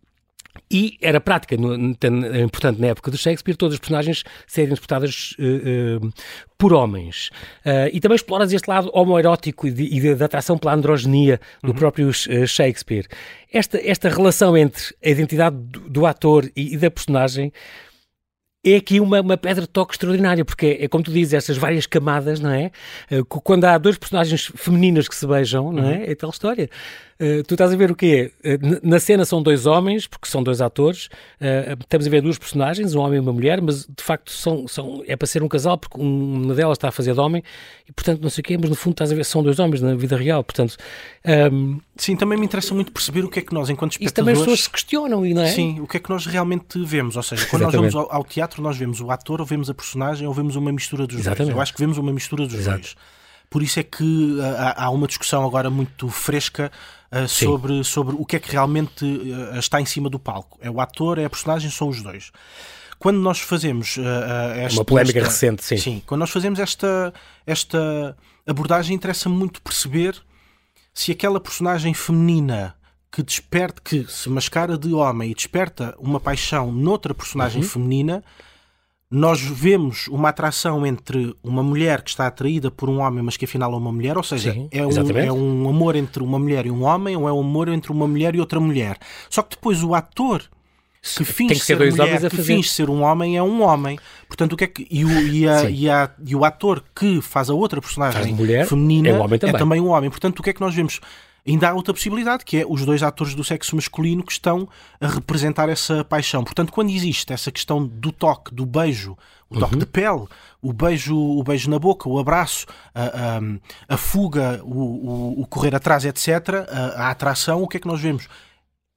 E era prática, importante na época de Shakespeare, todas as personagens serem interpretadas uh, uh, por homens. Uh, e também exploras este lado homoerótico e, de, e da atração pela androgenia do uhum. próprio Shakespeare. Esta, esta relação entre a identidade do, do ator e, e da personagem é aqui uma, uma pedra de toque extraordinária, porque é, é, como tu dizes, estas várias camadas, não é? Quando há dois personagens femininas que se beijam, não é? Uhum. É tal história. Uh, tu estás a ver o quê? Uh, na cena são dois homens, porque são dois atores. Uh, estamos a ver duas personagens, um homem e uma mulher, mas de facto são, são, é para ser um casal, porque uma delas está a fazer de homem e, portanto, não sei o quê, mas no fundo estás a ver são dois homens na vida real. Portanto, um... Ehm,
Sim, também me interessa muito perceber o que é que nós, enquanto espectadores.
Isso também as pessoas se questionam, não é?
Sim, o que é que nós realmente vemos. Ou seja, quando Exatamente. nós vamos ao, ao, teatro, nós vemos o ator, ou vemos a personagem, ou vemos uma mistura dos Exatamente. dois. Eu acho que vemos uma mistura dos Exato. dois. Por isso é que há uma discussão agora muito fresca uh, sobre, sobre o que é que realmente uh, está em cima do palco. É o ator, é a personagem, são os dois. Quando nós fazemos uh, esta.
Uma polémica esta, recente, sim.
Sim, quando nós fazemos esta, esta abordagem, interessa muito perceber se aquela personagem feminina que desperta, que se mascara de homem e desperta uma paixão noutra personagem uhum. feminina nós vemos uma atração entre uma mulher que está atraída por um homem, mas que afinal é uma mulher, ou seja, Sim, é, um, é, um, amor entre uma mulher e um homem, ou é um amor entre uma mulher e outra mulher. Só que depois o ator que finge ser, ser mulher, que finge ser um homem, é um homem. Portanto, o que é que e o, e, a, e, a, e o ator que faz a outra personagem mulher, feminina é, um também. é também um homem. Portanto, o que é que nós vemos? Ainda há outra possibilidade, que é os dois atores do sexo masculino que estão a representar essa paixão. Portanto, quando existe essa questão do toque, do beijo, o toque uhum. de pele, o beijo, o beijo na boca, o abraço, a, a, a fuga, o, o, o, correr atrás, etc., a, a atração, o que é que nós vemos?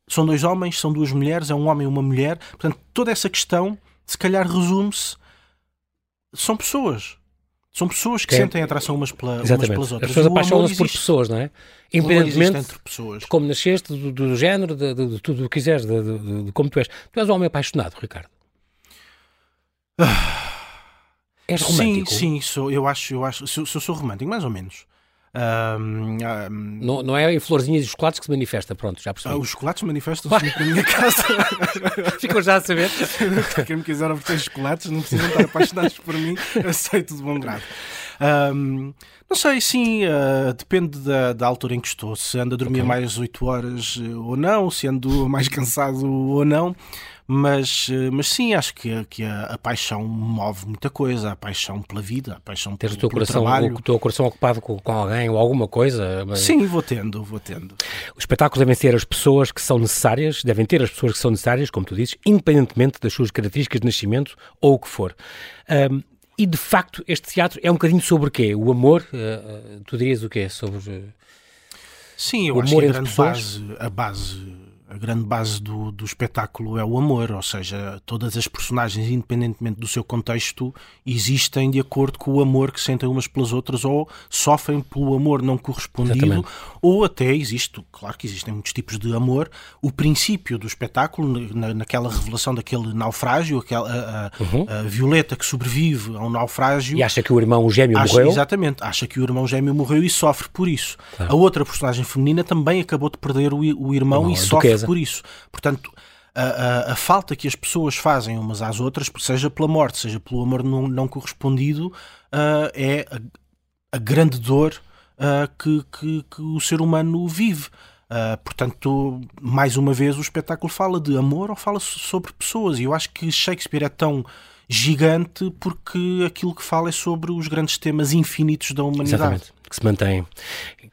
São dois homens, são duas mulheres, é um homem e uma mulher. Portanto, toda essa questão, se calhar, resume-se. São pessoas. São pessoas que é. sentem atração umas, pela, umas pelas outras.
As pessoas apaixonam-se por pessoas, não é? Independentemente entre pessoas. de como nasceste, do, do género, de, de, de, tudo o que quiseres, de, de, como tu és. Tu és um homem apaixonado, Ricardo.
Ah. És romântico? Sim, sim, sou, eu acho, eu acho, eu sou romântico, mais ou menos. Um,
um, não, não é em florzinhas e chocolates que se manifesta, pronto, já percebi.
Ah, os chocolates manifestam-se na minha casa.
Ficam já a saber.
Quem me quiser oferecer chocolates, não precisam estar apaixonados por mim, aceito de bom grado. Um, não sei, sim, uh, depende da, da, altura em que estou. Se ando a dormir okay. mais 8 horas uh, ou não, se ando mais cansado ou não. Mas, eh, mas sim, acho que, que a, a, paixão move muita coisa, a paixão pela vida, a paixão
Tens
pelo,
o teu coração,
trabalho.
O teu coração ocupado com, com alguém ou alguma coisa?
Mas... Sim, vou tendo, vou tendo.
Os espetáculos devem ser as pessoas que são necessárias, devem ter as pessoas que são necessárias, como tu dizes, independentemente das suas características de nascimento ou o que for. Um, e de facto, este teatro é um bocadinho sobre o quê? O amor? Uh, tu dirias o quê? Sobre.
Sim, eu o acho que a base, a base a grande base do, do espetáculo é o amor, ou seja, todas as personagens, independentemente do seu contexto, existem de acordo com o amor que sentem umas pelas outras ou sofrem pelo amor não correspondido, Exatamente. ou até existe, claro que existem muitos tipos de amor. O princípio do espetáculo, na, naquela revelação daquele naufrágio, aquela, a, a, uhum. a, Violeta que sobrevive ao naufrágio.
E acha que o irmão gêmeo acha, morreu?
Exatamente, acha que o irmão gêmeo morreu e sofre por isso. Claro. A outra personagem feminina também acabou de perder o, o irmão e sofre por isso. Portanto, a, a, a, falta que as pessoas fazem umas às outras, seja pela morte, seja pelo amor não, não correspondido, uh, é a, a, grande dor uh, que, que, que, o ser humano vive. Uh, portanto, mais uma vez, o espetáculo fala de amor ou fala sobre pessoas. E eu acho que Shakespeare é tão gigante porque aquilo que fala é sobre os grandes temas infinitos da humanidade.
Exatamente, que se mantém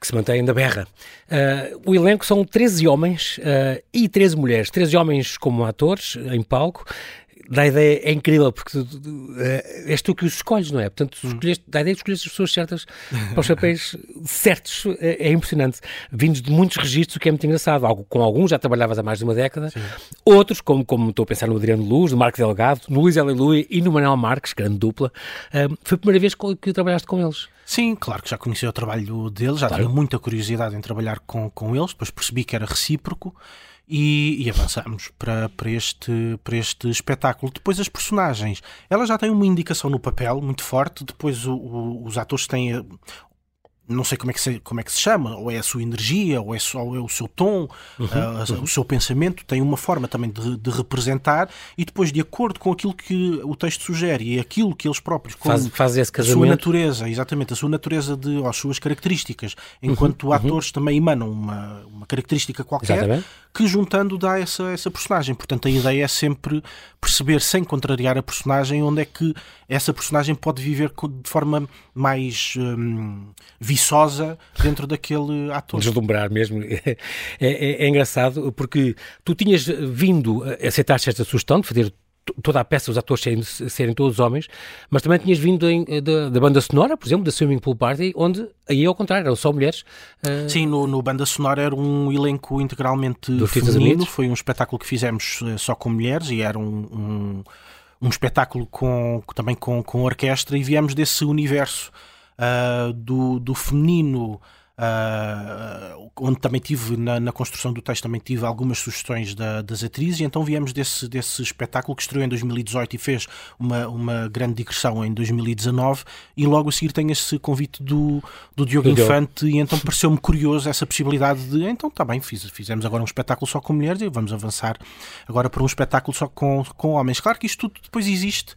que se mantém na berra. Uh, o elenco são 13 homens uh, e 13 mulheres. 13 homens como atores em palco. Da ideia é incrível, porque tu, tu, uh, és tu que os escolhes, não é? Portanto, tu escolheste, da ideia de escolher as pessoas certas para os papéis certos é, é, impressionante. Vindos de muitos registros, o que é muito engraçado. Algo, com alguns já trabalhavas há mais de uma década, Sim. outros, como, como estou a pensar no Adriano Luz, no Marco Delgado, no Luís Aleluia e no Manuel Marques, grande dupla, foi a primeira vez que trabalhaste com eles.
Sim, claro que já conhecia o trabalho deles, já claro. tinha muita curiosidade em trabalhar com, com eles, depois percebi que era recíproco e, e avançamos para, para, este, para este espetáculo. Depois as personagens, elas já têm uma indicação no papel muito forte, depois o, o, os atores têm não sei como é, que se, como é que se chama, ou é a sua energia, ou é, ou é o seu tom, uhum, uh, uhum. o seu pensamento, tem uma forma também de, de, representar e depois, de acordo com aquilo que o texto sugere e aquilo que eles próprios, com
faz, faz esse
a sua natureza, exatamente, a sua natureza de, ou as suas características, enquanto uhum, atores também emanam uma, uma característica qualquer, exatamente que juntando dá essa, essa personagem. Portanto, a ideia é sempre perceber, sem contrariar a personagem, onde é que essa personagem pode viver de forma mais hum, viçosa dentro daquele ator.
Deslumbrar mesmo. É, é, é, engraçado porque tu tinhas vindo, aceitaste esta sugestão de fazer toda a peça, os atores serem, serem todos homens, mas também tinhas vindo em, eh, da, da, banda sonora, por exemplo, da Swimming Pool Party, onde aí ao contrário, eram só mulheres.
Uh... Sim, no, no, banda sonora era um elenco integralmente Do feminino, foi um espetáculo que fizemos eh, só com mulheres e era um, um, um espetáculo com, também com, com orquestra e viemos desse universo uh, do, do feminino Uh, onde também tive, na, na, construção do texto, também tive algumas sugestões da, das atrizes, e então viemos desse, desse espetáculo que estreou em 2018 e fez uma, uma grande digressão em 2019, e logo a seguir tem esse convite do, do Diogo do Infante, e então pareceu-me curioso essa possibilidade de, então está bem, fiz, fizemos agora um espetáculo só com mulheres e vamos avançar agora para um espetáculo só com, com homens. Claro que isto tudo depois existe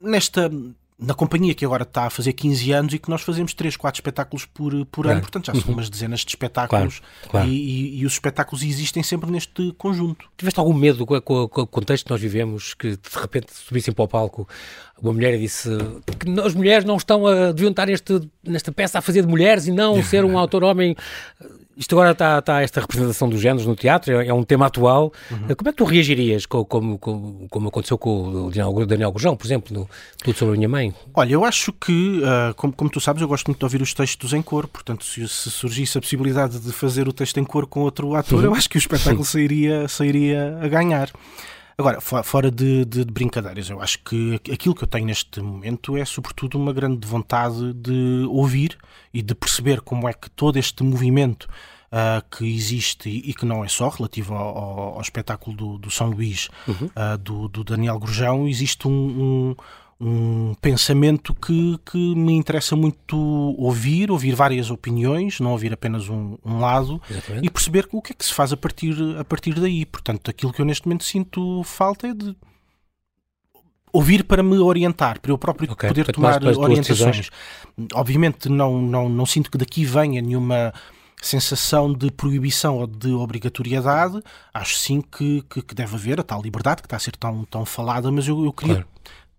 nesta na companhia que agora está a fazer 15 anos e que nós fazemos 3, 4 espetáculos por, por ano, portanto já são uhum. umas dezenas de espetáculos claro, claro. E, e, e, os espetáculos existem sempre neste conjunto.
Tiveste algum medo com, com, com, o contexto que nós vivemos, que de repente subissem para o palco uma mulher e disse que as mulheres não estão a, deviam estar neste, nesta peça a fazer de mulheres e não ser um autor homem isto agora está, está esta representação dos géneros no teatro, é, é um tema atual. Uhum. Como é que tu reagirias, como, como, como aconteceu com o Daniel, Daniel Gurjão, por exemplo, no Tudo sobre a Minha Mãe?
Olha, eu acho que, uh, como, como tu sabes, eu gosto muito de ouvir os textos em cor, portanto, se, se surgisse a possibilidade de fazer o texto em cor com outro ator, uhum. eu acho que o espetáculo sairia, sairia a ganhar. Agora, fora de, de, de, brincadeiras, eu acho que aquilo que eu tenho neste momento é, sobretudo, uma grande vontade de ouvir e de perceber como é que todo este movimento uh, que existe e que não é só relativo ao, ao, ao espetáculo do, do São Luís, uhum. uh, do, do, Daniel Grujão, existe um, um um pensamento que, que me interessa muito ouvir, ouvir várias opiniões, não ouvir apenas um, um lado Exatamente. e perceber o que é que se faz a partir, a partir daí. Portanto, aquilo que eu neste momento sinto falta é de ouvir para me orientar, para eu próprio okay. poder tomar orientações. Obviamente não, não, não sinto que daqui venha nenhuma sensação de proibição ou de obrigatoriedade, acho sim que, que, que, deve haver a tal liberdade que está a ser tão, tão falada, mas eu, eu queria claro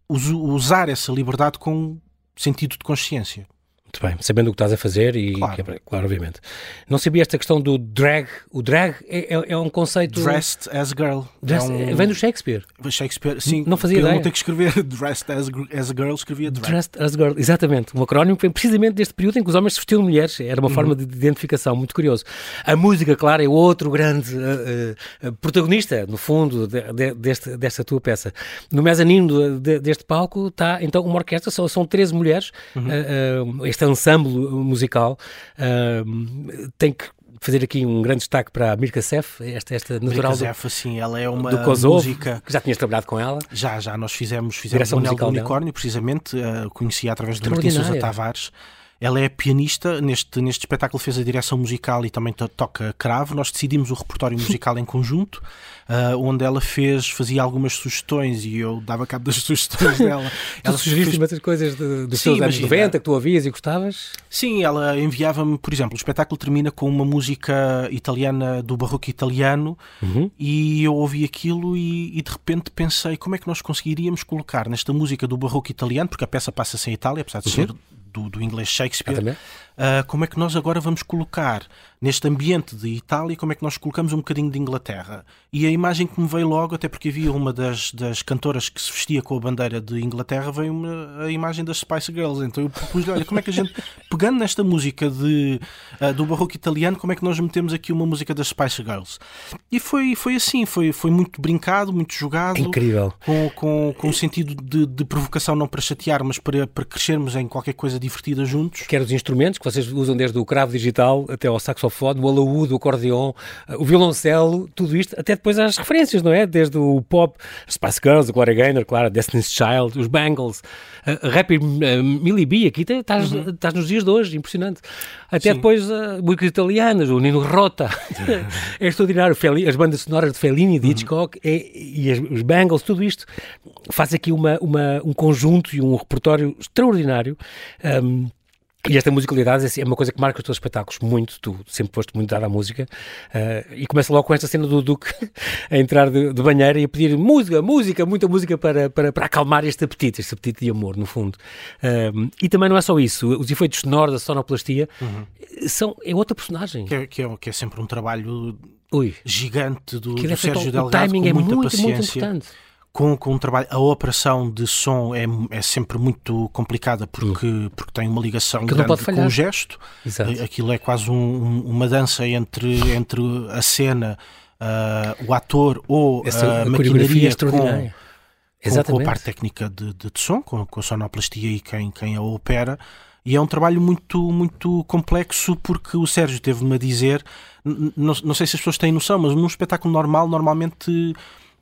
usar essa liberdade com sentido de consciência.
Muito bem, sabendo o que estás a fazer e claro, é, claro obviamente. Não sabia esta questão do drag. O drag é, é, é um conceito.
Dressed as girl.
Dressed,
é
um... Vem do Shakespeare.
Shakespeare, sim.
Não fazia ideia.
não ter que escrever Dressed as, as girl, escrevia drag.
Dressed as girl, exatamente. Um acrónimo que vem precisamente deste período em que os homens se vestiam de mulheres. Era uma uhum. forma de identificação muito curioso. A música, claro, é outro grande uh, uh, protagonista, no fundo, de, de, deste, desta tua peça. No mezanino de, deste palco está então uma orquestra, são, são 13 mulheres. Uhum. Uh, este ensemble musical. Uh, tem que fazer aqui um grande destaque para a Mirka Sef, esta, esta natural
Mirka
Sef,
sim, ela é uma
do Kosovo, música... que já tinhas trabalhado com ela.
Já, já, nós fizemos, fizemos o Anel do Unicórnio, precisamente, uh, conheci através de Martins Sousa Tavares. Ela é pianista, neste, neste espetáculo fez a direção musical e também to toca cravo. Nós decidimos o repertório musical em conjunto, uh, onde ela fez, fazia algumas sugestões e eu dava cabo das sugestões dela.
ela sugeriste fez... muitas coisas de, dos seus anos 90 que tu ouvias e gostavas?
Sim, ela enviava-me, por exemplo, o espetáculo termina com uma música italiana do barroco italiano uhum. e eu ouvi aquilo e, e, de repente pensei como é que nós conseguiríamos colocar nesta música do barroco italiano, porque a peça passa-se em Itália, apesar de uhum. ser do, do inglês Shakespeare, uh, como é que nós agora vamos colocar neste ambiente de Itália, como é que nós colocamos um bocadinho de Inglaterra? E a imagem que me veio logo, até porque havia uma das, das cantoras que se vestia com a bandeira de Inglaterra, veio a imagem das Spice Girls. Então eu propus-lhe, olha, como é que a gente, pegando nesta música de, uh, do barroco italiano, como é que nós metemos aqui uma música das Spice Girls? E foi, foi assim, foi, foi muito brincado, muito jogado.
Incrível.
Com, com, com um sentido de, de provocação, não para chatear, mas para, para crescermos em qualquer coisa divertida juntos.
Quer os instrumentos que vocês usam desde o cravo digital até ao saxofone, o alaúde, o acordeon, o violoncelo, tudo isto, até depois às referências, não é? Desde o pop, Spice Girls, o Gloria Gaynor, claro, Destiny's Child, os Bangles, a Rapper uh, Millie B, aqui estás, uhum. nos dias de hoje, impressionante. Até Sim. depois uh, músicas italianas, o Nino Rota, é extraordinário, as bandas sonoras de Fellini, de uhum. Hitchcock uhum. é, e as, os Bangles, tudo isto faz aqui uma, uma, um conjunto e um repertório extraordinário. Um, e esta musicalidade é uma coisa que marca os teus espetáculos muito, tu sempre foste muito dado à música, uh, e começa logo com esta cena do Duque a entrar de, de, banheira e a pedir música, música, muita música para, para, para acalmar este apetite, este apetite de amor, no fundo. Uh, e também não é só isso, os efeitos sonoros, a sonoplastia, uhum. são, é outra personagem.
Que é, que é, que é sempre um trabalho Ui. gigante do, do Sérgio Delgado,
o timing
com
é
muita
muito,
paciência.
Muito importante
com, com um trabalho, a operação de som é, é sempre muito complicada porque, porque tem uma ligação grande com o gesto. Exato. Aquilo é quase um, uma dança entre, entre a cena, uh, o ator ou Essa, a, a maquinaria com, com, com, a parte técnica de, de, de som, com, com a sonoplastia e quem, quem a opera. E é um trabalho muito, muito complexo porque o Sérgio teve-me a dizer, não, não sei se as pessoas têm noção, mas num espetáculo normal, normalmente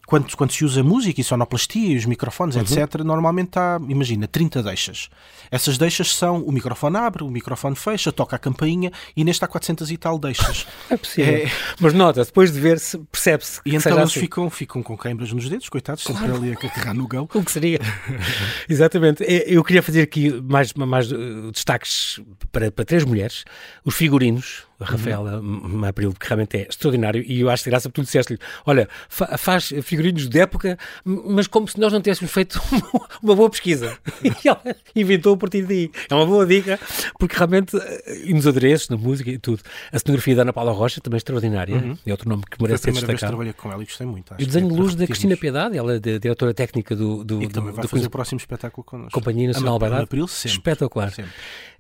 quando, quando se usa música e sonoplastia e os microfones, uhum. etc., normalmente há, imagina, 30 deixas. Essas deixas são o microfone abre, o microfone fecha, toca a campainha e neste há 400 e tal deixas.
é possível. É... Mas nota, depois de ver, se percebe-se
E então eles assim. ficam, ficam com queimbras nos dedos, coitados, claro. sempre ali a carregar no gão.
O que seria? Exatamente. Eu queria fazer aqui mais, mais uh, destaques para, para três mulheres. Os figurinos, Rafaela uhum. Abril, que realmente é extraordinário, e eu acho graça porque tu disseste-lhe: olha, fa faz figurinos de época, mas como se nós não tivéssemos feito uma boa pesquisa. E ela inventou a partir daí. É uma boa dica, porque realmente, eh, e nos adereços, na música e tudo. A cenografia da Ana Paula Rocha também é extraordinária, uhum. é outro nome que merece ser destacado. Que
trabalhei com ela e gostei muito.
E o desenho de luz da Cristina Piedade, ela é diretora técnica do. do
e também vai
do,
fazer do, o próximo espetáculo connosco.
Companhia Nacional
sempre.
Espetacular.
Sempre.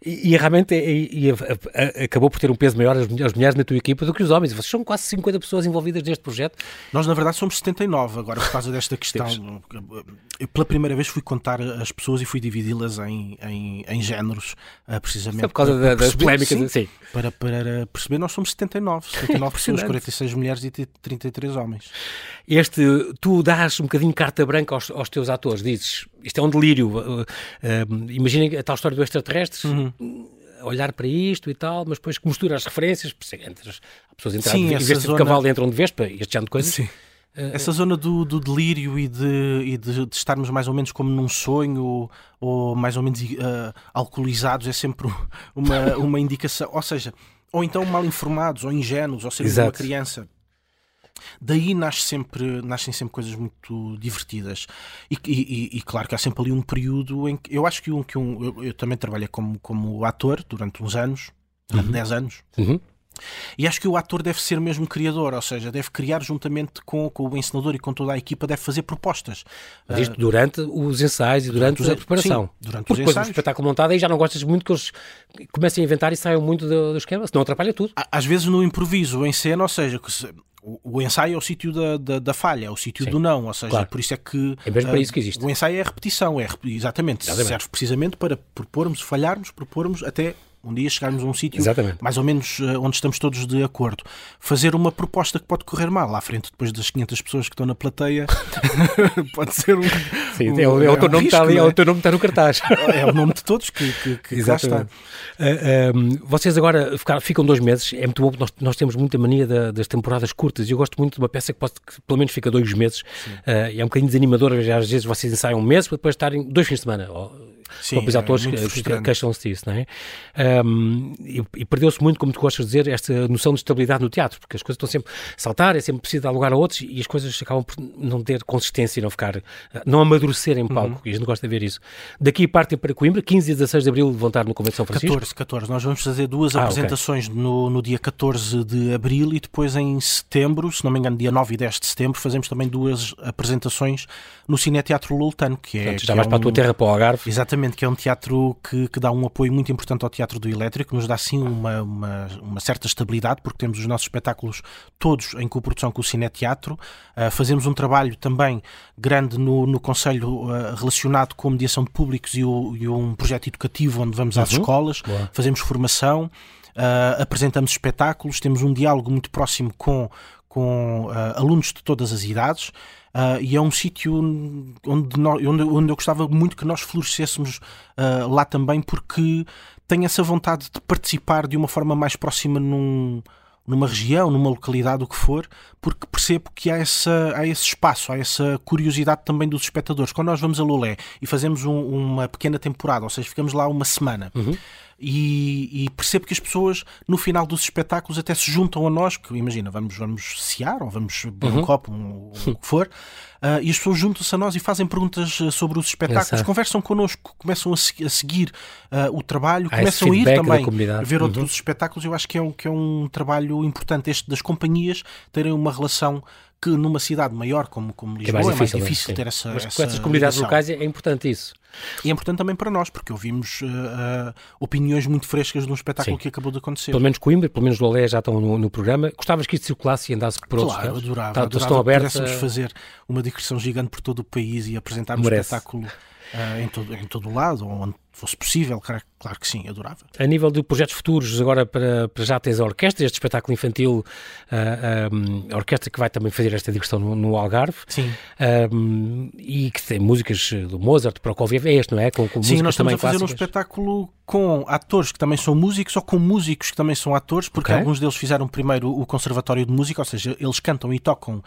E, e realmente e, acabou por ter um peso maior as, as mulheres na tua equipa do que os homens. Vocês são quase 50 pessoas envolvidas neste projeto.
Nós, na verdade, somos 79 agora por causa desta questão. Eu, pela primeira vez fui contar as pessoas e fui dividi-las em, em, em géneros, uh, precisamente. É
por causa da, das polémicas, sim, sim.
Para, para perceber, nós somos 79. 79 pessoas, 46 mulheres e 33 homens.
Este, tu dás um bocadinho carta branca aos, aos teus atores, dizes, isto é um delírio. Uh, uh, Imaginem a tal história do extraterrestre. Uhum olhar para isto e tal, mas depois que mistura as referências, entre as pessoas entrarem em vez de cavalo entram de vespa e este género de coisas. Sim.
Uh, Essa zona do, do delírio e, de, e de, de, estarmos mais ou menos como num sonho ou mais ou menos uh, alcoolizados é sempre uma, uma indicação. Ou seja, ou então mal informados ou ingênuos, ou seja, uma criança. Daí nasce sempre, nascem sempre coisas muito divertidas. E, e, e, claro que há sempre ali um período em que eu acho que um. Que um eu, eu também trabalhei como, como ator durante uns anos, durante uhum. 10 anos. Uhum. E acho que o ator deve ser mesmo criador, ou seja, deve criar juntamente com, com o encenador e com toda a equipa, deve fazer propostas.
Mas isto durante os ensaios e durante, durante a preparação. Sim,
durante
Porque
os depois
ensaios. o espetáculo montado aí já não gostas muito que eles comecem a inventar e saiam muito do, do esquema, senão atrapalha tudo.
Às vezes no improviso, em cena, ou seja, o, ensaio é o sítio da, da, da, falha, é o sítio do não, ou seja, claro. por isso é que.
É mesmo para uh, isso que existe.
O ensaio é a repetição, é exatamente, exatamente. serve precisamente para propormos, falharmos, propormos até um dia chegarmos a um sítio mais ou menos uh, onde estamos todos de acordo. Fazer uma proposta que pode correr mal, à frente depois das 500 pessoas que estão na plateia, pode ser um.
Sim, um, é, o, é, o teu é um nome risco, está ali, é? é? o teu nome está no cartaz.
é o nome de todos que, que, que
Exatamente. Uh, eh, um, ehm, vocês agora ficar, ficam dois meses, é muito bom, nós, nós temos muita mania da, das temporadas curtas e eu gosto muito de uma peça que, pode, que pelo menos fica dois meses. Uh, é um bocadinho desanimador, às vezes vocês ensaiam um mês para depois estarem dois fins de semana. Ou, Sim, próprios é, atores que, queixam-se disso, não é? Um, e, e perdeu-se muito, como tu gostas de dizer, esta noção de estabilidade no teatro, porque as coisas estão sempre a saltar, é sempre preciso dar lugar a outros e as coisas acabam por não ter consistência e não ficar, não amadurecer em palco, uhum. e a gente gosta de ver isso. Daqui partem para Coimbra, 15 e 16 de Abril vão estar no Convento de São Francisco.
14, 14. Nós vamos fazer duas ah, apresentações okay. no, no dia 14 de Abril e depois em setembro, se não me engano, dia 9 e 10 de setembro, fazemos também duas apresentações no Cine Teatro Lultano, que é...
Portanto, já
que
vais
é
para a tua terra, para o Algarve.
Exatamente Exatamente, que é um teatro que, que dá um apoio muito importante ao Teatro do Elétrico, nos dá sim uma, uma, uma certa estabilidade, porque temos os nossos espetáculos todos em coprodução com o Cine Teatro. Uh, fazemos um trabalho também grande no, no Conselho uh, relacionado com a mediação de públicos e, o, e, um projeto educativo onde vamos às uhum. escolas, Boa. fazemos formação. Uh, apresentamos espetáculos, temos um diálogo muito próximo com, com uh, alunos de todas as idades. Uh, e é um sítio onde, onde, onde eu gostava muito que nós florescêssemos uh, lá também, porque tenho essa vontade de participar de uma forma mais próxima num, numa região, numa localidade, o que for, porque percebo que há, essa, há esse espaço, há essa curiosidade também dos espectadores. Quando nós vamos a Lolé e fazemos um, uma pequena temporada, ou seja, ficamos lá uma semana. Uhum e, e, percebo que as pessoas no final dos espetáculos até se juntam a nós, que imagina, vamos, vamos cear ou vamos beber uhum. um copo, um, o que for, uh, e as pessoas juntam-se a nós e fazem perguntas ah, sobre os espetáculos, Exato. conversam connosco, começam a, se, a seguir uh, o trabalho, Há começam a ir também ver uhum. outros espetáculos. Eu acho que é, um, que é um trabalho importante este das companhias terem uma relação que numa cidade maior como, como Lisboa é mais difícil, é mais difícil ter essa.
Mas
essa
com essas comunidades ligação. locais é importante isso.
E é importante também para nós, porque ouvimos uh, uh, opiniões muito frescas de um espetáculo Sim. que acabou de acontecer.
Pelo menos Coimbra, pelo menos Lolé já estão no, no, programa. Gostavas que isto circulasse e andasse por outros
Claro, adorava. Tá, adorava estão abertos, pudéssemos fazer uma digressão gigante por todo o país e apresentar um espetáculo uh, em, todo, em todo o lado, onde fosse possível, claro, claro, que sim, adorava.
A nível de projetos futuros, agora para, para já tens a orquestra, este espetáculo infantil, uh, a orquestra que vai também fazer esta digressão no, no Algarve.
Sim.
e que tem músicas do Mozart, Prokofiev, é este, não é?
Com, com sim, nós estamos a fazer clássicas. um espetáculo com atores que também são músicos ou com músicos que também são atores, porque okay. alguns deles fizeram primeiro o Conservatório de Música, ou seja, eles cantam e tocam uh,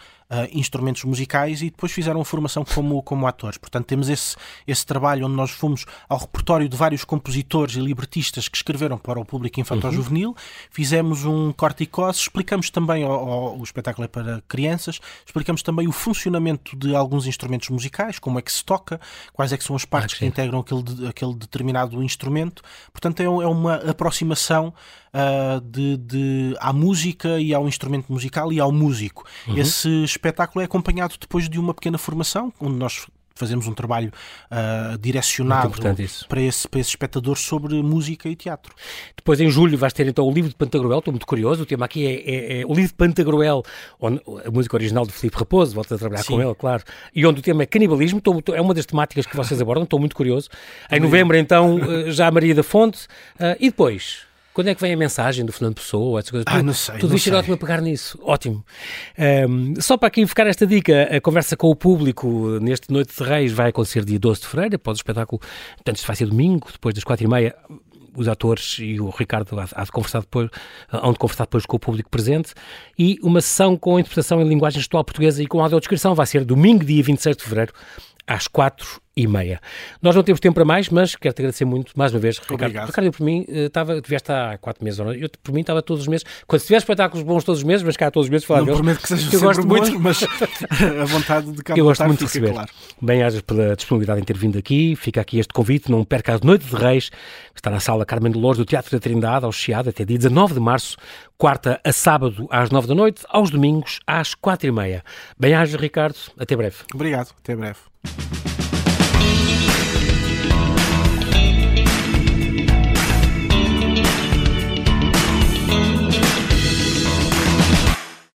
instrumentos musicais e depois fizeram a formação como, como atores. Portanto, temos esse, esse trabalho onde nós fomos ao repertório de vários compositores e libretistas que escreveram para o público infantil-juvenil, uhum. fizemos um corte e cosse, explicamos também, ao, o espetáculo é para crianças, explicamos também o funcionamento de alguns instrumentos musicais, como é que se toca, quais é que são as partes ah, que integram aquele, aquele determinado instrumento Portanto, é, é uma aproximação uh, de, de, à música e ao instrumento musical e ao músico. Uhum. Esse espetáculo é acompanhado depois de uma pequena formação, onde nós fazemos um trabalho uh, direcionado para esse, para esse espectador sobre música e teatro.
Depois, em julho, vais ter então o livro de Pantagruel, estou muito curioso. O tema aqui é, é, é o livro de Pantagruel, onde, a música original de Filipe Raposo, volto a trabalhar Sim. com ele, claro, e onde o tema é canibalismo. Estou, é uma das temáticas que vocês abordam, estou muito curioso. Em novembro, então, eh, já a Maria da Fonte. Uh, e depois? Quando é que vem a mensagem do Fernando Pessoa? Essas coisas?
Ah, não sei.
Tudo isto é ótimo a pegar nisso. Ótimo. Um, só para aqui ficar esta dica, a conversa com o público neste Noite de Reis vai acontecer dia 12 de fevereiro, após o espetáculo. Portanto, isto vai ser domingo, depois das quatro e meia os atores e o Ricardo há de conversar depois, hão de conversar depois com o público presente, e uma sessão com interpretação em linguagem gestual portuguesa e com audiodescrição vai ser domingo, dia 26 de fevereiro, às quatro e meia. Nós não temos tempo para mais, mas quero-te agradecer muito, mais uma vez, Ricardo.
Obrigado.
Ricardo, eu por mim, estava, eh, tiveste há quatro meses, não? Eu, por mim, estava todos os meses. Quando tiver espetáculos bons todos os meses, mas cá todos os meses falar
Não
deles.
prometo que sejam sempre bons, muito... mas a vontade de cá
Eu gosto muito de receber. Claro. Bem-ajas pela disponibilidade em ter vindo aqui. Fica aqui este convite, não perca a Noite de Reis, que está na sala Carmen de Lourdes do Teatro da Trindade, ao Chiado, até dia 19 de março, quarta a sábado às nove da noite, aos domingos às quatro e meia. Bem-ajas, Ricardo. Até breve.
Obrigado. Até breve.